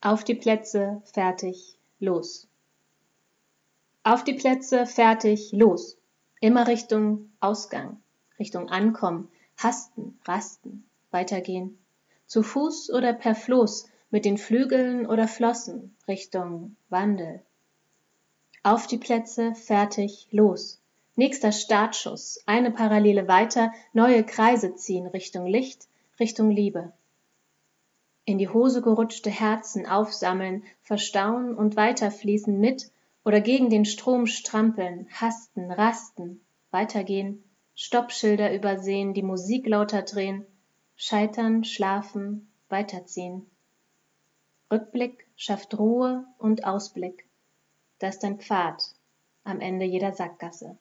Auf die Plätze, fertig, los. Auf die Plätze, fertig, los. Immer Richtung Ausgang, Richtung Ankommen, hasten, rasten, weitergehen. Zu Fuß oder per Floß, mit den Flügeln oder Flossen, Richtung Wandel. Auf die Plätze, fertig, los. Nächster Startschuss, eine Parallele weiter, neue Kreise ziehen Richtung Licht, Richtung Liebe in die Hose gerutschte Herzen aufsammeln, verstauen und weiterfließen mit oder gegen den Strom strampeln, hasten, rasten, weitergehen, Stoppschilder übersehen, die Musik lauter drehen, scheitern, schlafen, weiterziehen. Rückblick schafft Ruhe und Ausblick. Das ist ein Pfad am Ende jeder Sackgasse.